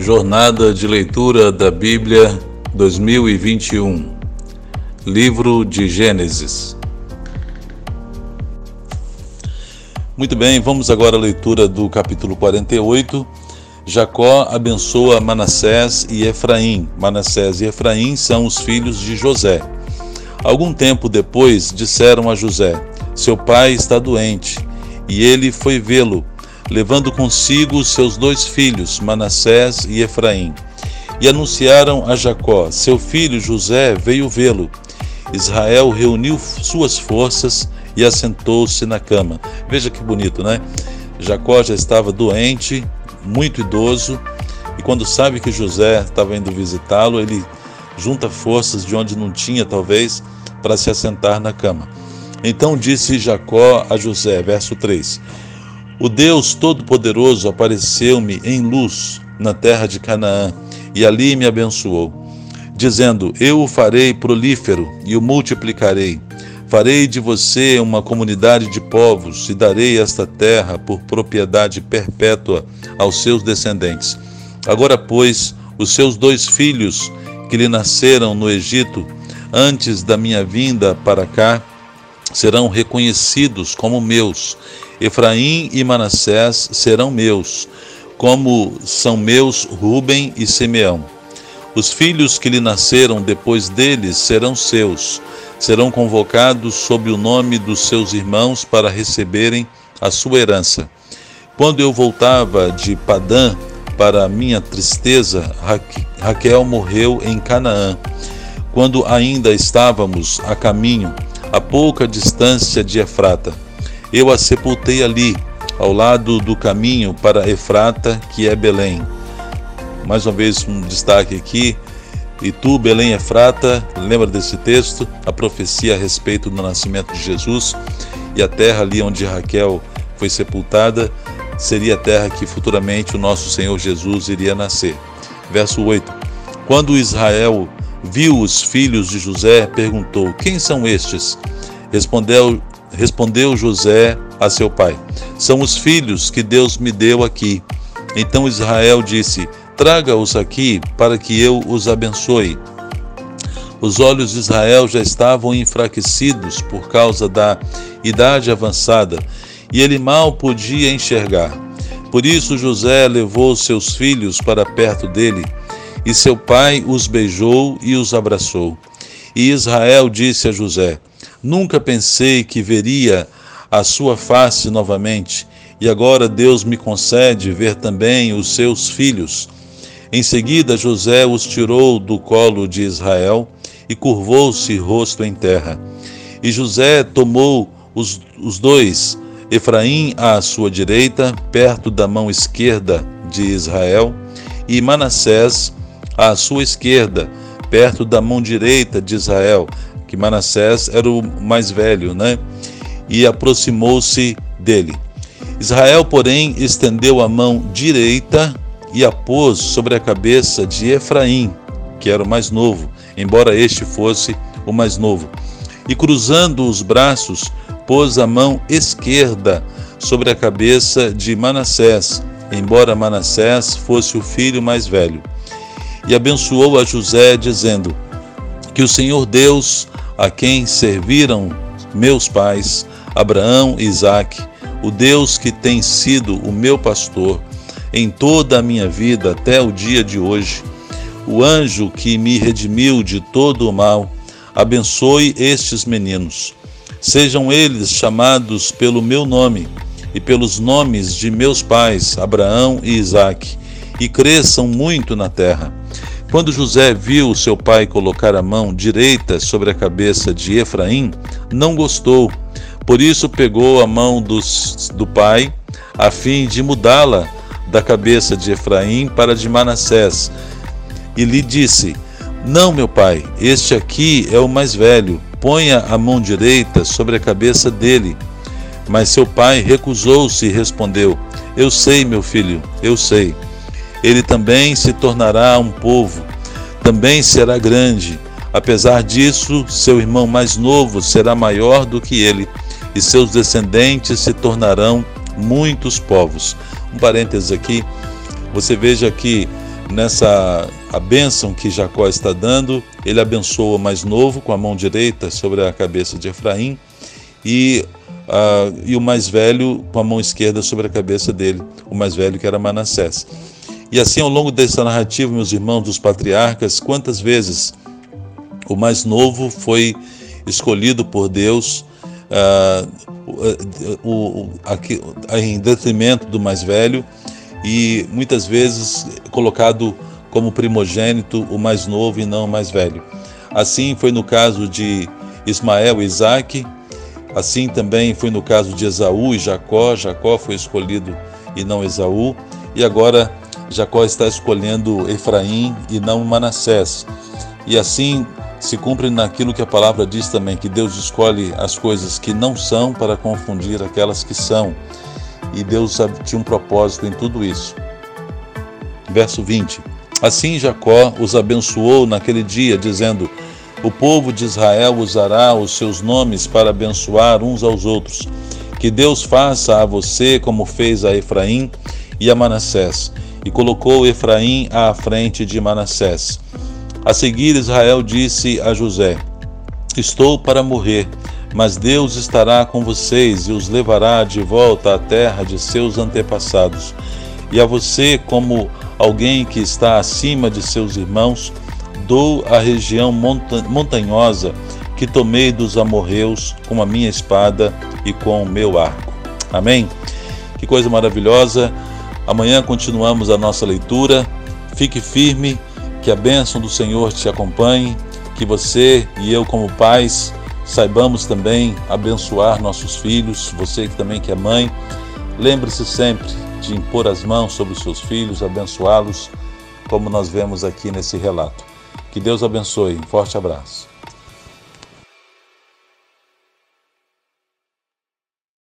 Jornada de Leitura da Bíblia 2021 Livro de Gênesis Muito bem, vamos agora à leitura do capítulo 48. Jacó abençoa Manassés e Efraim. Manassés e Efraim são os filhos de José. Algum tempo depois disseram a José: Seu pai está doente, e ele foi vê-lo levando consigo seus dois filhos, Manassés e Efraim. E anunciaram a Jacó: Seu filho José veio vê-lo. Israel reuniu suas forças e assentou-se na cama. Veja que bonito, né? Jacó já estava doente, muito idoso, e quando sabe que José estava indo visitá-lo, ele junta forças de onde não tinha, talvez, para se assentar na cama. Então disse Jacó a José, verso 3: o Deus Todo-Poderoso apareceu-me em luz na terra de Canaã e ali me abençoou, dizendo: Eu o farei prolífero e o multiplicarei. Farei de você uma comunidade de povos e darei esta terra por propriedade perpétua aos seus descendentes. Agora, pois, os seus dois filhos que lhe nasceram no Egito, antes da minha vinda para cá, serão reconhecidos como meus Efraim e Manassés serão meus, como são meus Ruben e Simeão. Os filhos que lhe nasceram depois deles serão seus, serão convocados sob o nome dos seus irmãos para receberem a sua herança. Quando eu voltava de Padã para minha tristeza, Raquel morreu em Canaã. Quando ainda estávamos a caminho, a pouca distância de Efrata, eu a sepultei ali, ao lado do caminho para Efrata, que é Belém. Mais uma vez um destaque aqui. E tu, Belém Efrata, lembra desse texto? A profecia a respeito do nascimento de Jesus e a terra ali onde Raquel foi sepultada seria a terra que futuramente o nosso Senhor Jesus iria nascer. Verso 8. Quando Israel viu os filhos de José, perguntou: Quem são estes? Respondeu Respondeu José a seu pai: São os filhos que Deus me deu aqui. Então Israel disse: Traga-os aqui para que eu os abençoe. Os olhos de Israel já estavam enfraquecidos por causa da idade avançada e ele mal podia enxergar. Por isso José levou seus filhos para perto dele e seu pai os beijou e os abraçou. E Israel disse a José: Nunca pensei que veria a sua face novamente, e agora Deus me concede ver também os seus filhos. Em seguida, José os tirou do colo de Israel e curvou-se rosto em terra. E José tomou os, os dois, Efraim à sua direita, perto da mão esquerda de Israel, e Manassés à sua esquerda, perto da mão direita de Israel, que Manassés era o mais velho, né? E aproximou-se dele. Israel, porém, estendeu a mão direita e a pôs sobre a cabeça de Efraim, que era o mais novo, embora este fosse o mais novo. E cruzando os braços, pôs a mão esquerda sobre a cabeça de Manassés, embora Manassés fosse o filho mais velho. E abençoou a José, dizendo: Que o Senhor Deus a quem serviram meus pais, Abraão e Isaque, o Deus que tem sido o meu pastor em toda a minha vida até o dia de hoje, o anjo que me redimiu de todo o mal, abençoe estes meninos. Sejam eles chamados pelo meu nome e pelos nomes de meus pais, Abraão e Isaque, e cresçam muito na terra. Quando José viu seu pai colocar a mão direita sobre a cabeça de Efraim, não gostou. Por isso pegou a mão dos, do pai, a fim de mudá-la da cabeça de Efraim para de Manassés. E lhe disse: Não, meu pai, este aqui é o mais velho. Ponha a mão direita sobre a cabeça dele. Mas seu pai recusou-se e respondeu: Eu sei, meu filho, eu sei ele também se tornará um povo, também será grande. Apesar disso, seu irmão mais novo será maior do que ele, e seus descendentes se tornarão muitos povos. Um parênteses aqui, você veja que nessa a bênção que Jacó está dando, ele abençoa o mais novo com a mão direita sobre a cabeça de Efraim e, uh, e o mais velho com a mão esquerda sobre a cabeça dele, o mais velho que era Manassés. E assim, ao longo dessa narrativa, meus irmãos, dos patriarcas, quantas vezes o mais novo foi escolhido por Deus uh, o, o, aqui, em detrimento do mais velho e muitas vezes colocado como primogênito o mais novo e não o mais velho. Assim foi no caso de Ismael e Isaac, assim também foi no caso de Esaú e Jacó. Jacó foi escolhido e não Esaú, e agora Jacó está escolhendo Efraim e não Manassés. E assim se cumpre naquilo que a palavra diz também, que Deus escolhe as coisas que não são para confundir aquelas que são. E Deus tinha um propósito em tudo isso. Verso 20. Assim Jacó os abençoou naquele dia, dizendo: O povo de Israel usará os seus nomes para abençoar uns aos outros. Que Deus faça a você como fez a Efraim e a Manassés. E colocou Efraim à frente de Manassés. A seguir, Israel disse a José: Estou para morrer, mas Deus estará com vocês e os levará de volta à terra de seus antepassados. E a você, como alguém que está acima de seus irmãos, dou a região montanhosa que tomei dos amorreus com a minha espada e com o meu arco. Amém? Que coisa maravilhosa. Amanhã continuamos a nossa leitura. Fique firme que a bênção do Senhor te acompanhe, que você e eu, como pais, saibamos também abençoar nossos filhos, você que também que é mãe. Lembre-se sempre de impor as mãos sobre os seus filhos, abençoá-los, como nós vemos aqui nesse relato. Que Deus abençoe. Um forte abraço.